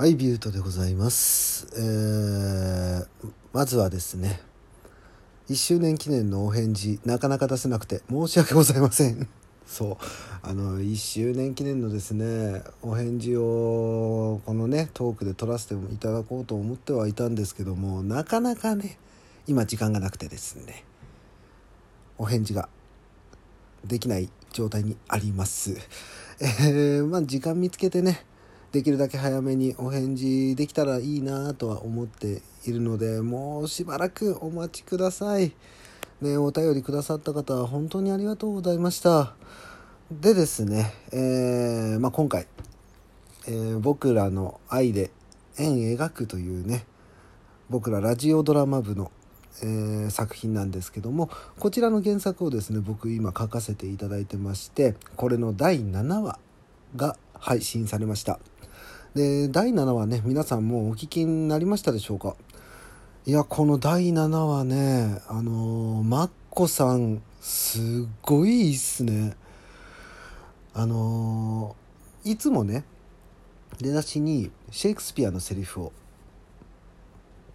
はい、ビュートでございます。えー、まずはですね、1周年記念のお返事、なかなか出せなくて申し訳ございません。そう、あの、1周年記念のですね、お返事を、このね、トークで取らせていただこうと思ってはいたんですけども、なかなかね、今時間がなくてですね、お返事ができない状態にあります。えー、まあ時間見つけてね、できるだけ早めにお返事できたらいいなとは思っているのでもうしばらくお待ちください。ね、お便りくださった方は本当にありがとうございました。でですね、えーまあ、今回、えー僕らの愛で円描くというね僕らラジオドラマ部の、えー作品なんですけどもこちらの原作をですね僕今書かせていただいてましてこれの第7話が配信されましたで第7話ね皆さんもうお聞きになりましたでしょうか？いやこの第7話ねあのーマッコさんすっごいいいっすね。あのーいつもね出だしにシェイクスピアのセリフを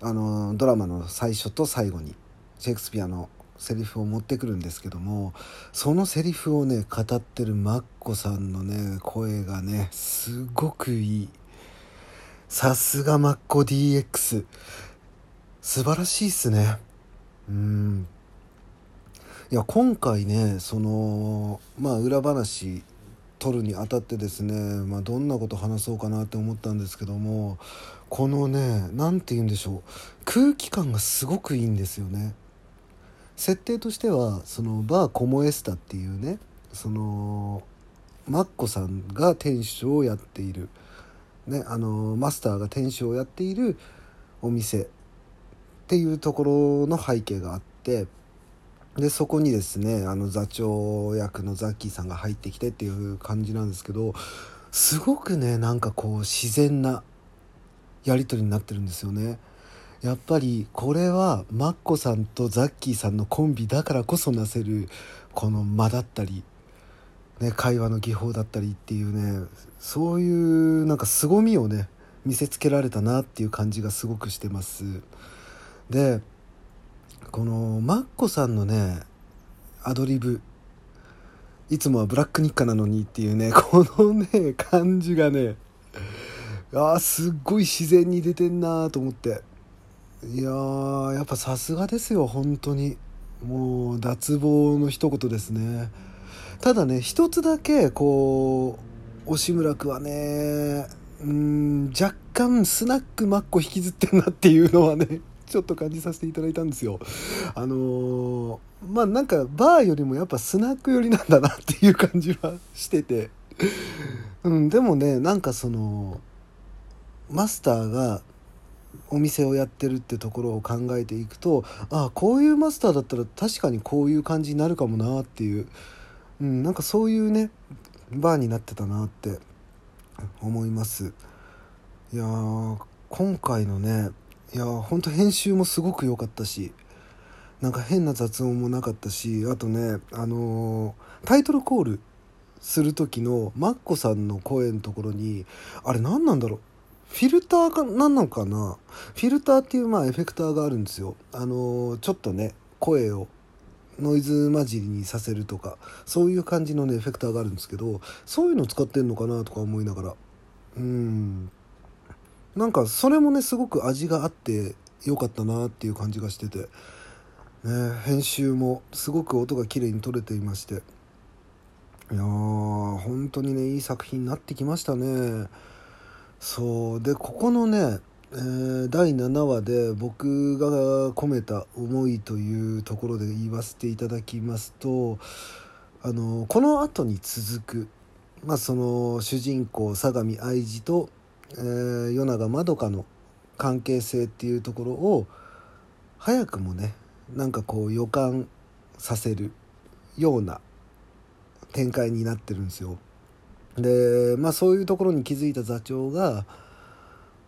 あのドラマの最初と最後にシェイクスピアのセリフを持ってくるんですけどもそのセリフをね語ってるマッコさんのね声がねすごくいい。さすがマッコ DX 素晴らしいっすね。うん。いや今回ねそのまあ裏話取るにあたってですね、まあ、どんなこと話そうかなって思ったんですけどもこのね何て言うんでしょう。空気感がすごくいいんですよね。設定としてはそのバーコモエスタっていうねそのマッコさんが店主をやっている、ね、あのマスターが店主をやっているお店っていうところの背景があってでそこにですねあの座長役のザッキーさんが入ってきてっていう感じなんですけどすごくねなんかこう自然なやり取りになってるんですよね。やっぱりこれはマッコさんとザッキーさんのコンビだからこそなせるこの間だったり、ね、会話の技法だったりっていうねそういうなんか凄みをね見せつけられたなっていう感じがすごくしてます。でこのマッコさんのねアドリブいつもはブラック日課なのにっていうね このね感じがねあーすっごい自然に出てんなと思って。いややっぱさすがですよ本当に。もう脱帽の一言ですね。ただね一つだけこう押村君はねうん若干スナックマッコ引きずってんなっていうのはね ちょっと感じさせていただいたんですよ。あのーまあなんかバーよりもやっぱスナック寄りなんだなっていう感じはしてて。うんでもねなんかそのマスターがお店をやってるってところを考えていくとああこういうマスターだったら確かにこういう感じになるかもなっていう、うん、なんかそういうねバーになってたなって思います。いやー今回のねいやほんと編集もすごく良かったしなんか変な雑音もなかったしあとねあのータイトルコールする時のマッコさんの声のところにあれ何なんだろう？フィルターか何なのかな？フィルターっていうまあエフェクターがあるんですよ。あのーちょっとね声をノイズ混じりにさせるとかそういう感じのねエフェクターがあるんですけどそういうの使ってんのかなとか思いながら。うん。なんかそれもねすごく味があってよかったなっていう感じがしてて、ね、編集もすごく音が綺麗に取れていまして。いやー本当にねいい作品になってきましたね。そう。でここのね、えー第7話で僕が込めた思いというところで言わせていただきますとあのこの後に続く、まあ、その主人公相模愛知と、えー、与永まどかの関係性っていうところを早くもねなんかこう予感させるような展開になってるんですよ。でまあそういうところに気づいた座長が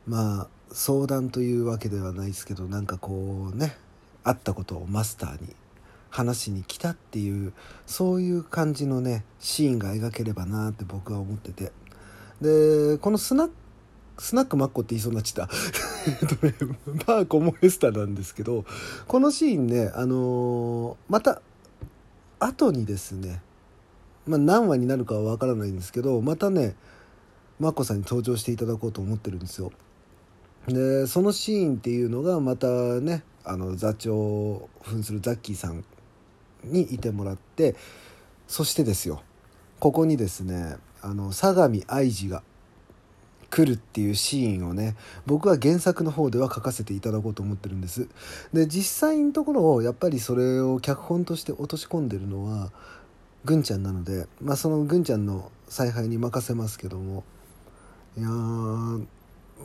まあ相談というわけではないですけどなんかこうねあったことをマスターに話しに来たっていうそういう感じのねシーンが描ければなって僕は思ってて。でこのスナッスナックマッコって言いそうになっちゃった。えっとねバーコモエスタなんですけどこのシーンねあのーまた後にですねまあ何話になるかは分からないんですけどまたねマッコさんに登場していただこうと思ってるんですよ。でそのシーンっていうのがまたねあの座長を扮するザッキーさんにいてもらってそしてですよここにですねあの相模愛知が来るっていうシーンをね僕は原作の方では書かせていただこうと思ってるんです。で実際のところをやっぱりそれを脚本として落とし込んでるのはぐんちゃんなのでまあそのぐんちゃんの采配に任せますけども。いやー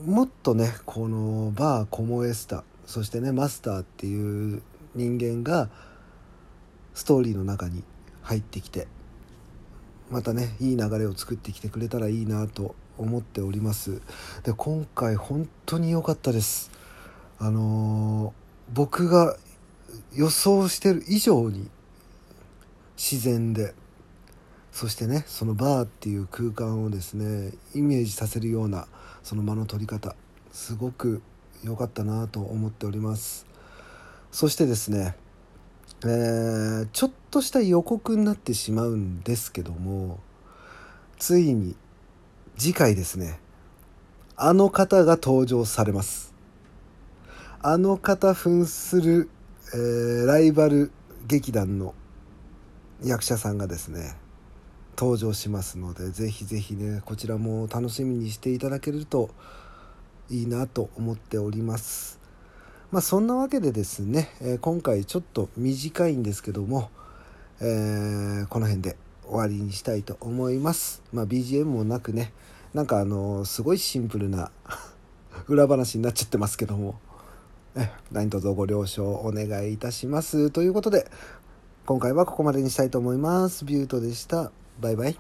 もっとねこのバーコモエスタそしてねマスターっていう人間がストーリーの中に入ってきてまたねいい流れを作ってきてくれたらいいなと思っております。で今回本当に良かったです。あのー僕が予想してる以上に自然でそしてねそのバーっていう空間をですねイメージさせるようなその間の取り方すごく良かったなと思っております。そしてですねえーちょっとした予告になってしまうんですけどもついに次回ですねあの方が登場されます。あの方扮する、えーライバル劇団の役者さんがですね登場しますのでぜひぜひねこちらも楽しみにしていただけるといいなと思っております。まあそんなわけでですね、え今回ちょっと短いんですけども、えーこの辺で終わりにしたいと思います。まあ BGM もなくねなんかあのすごいシンプルな 裏話になっちゃってますけどもえ何卒ご了承お願いいたします。ということで今回はここまでにしたいと思います。ビュートでした。バイバイ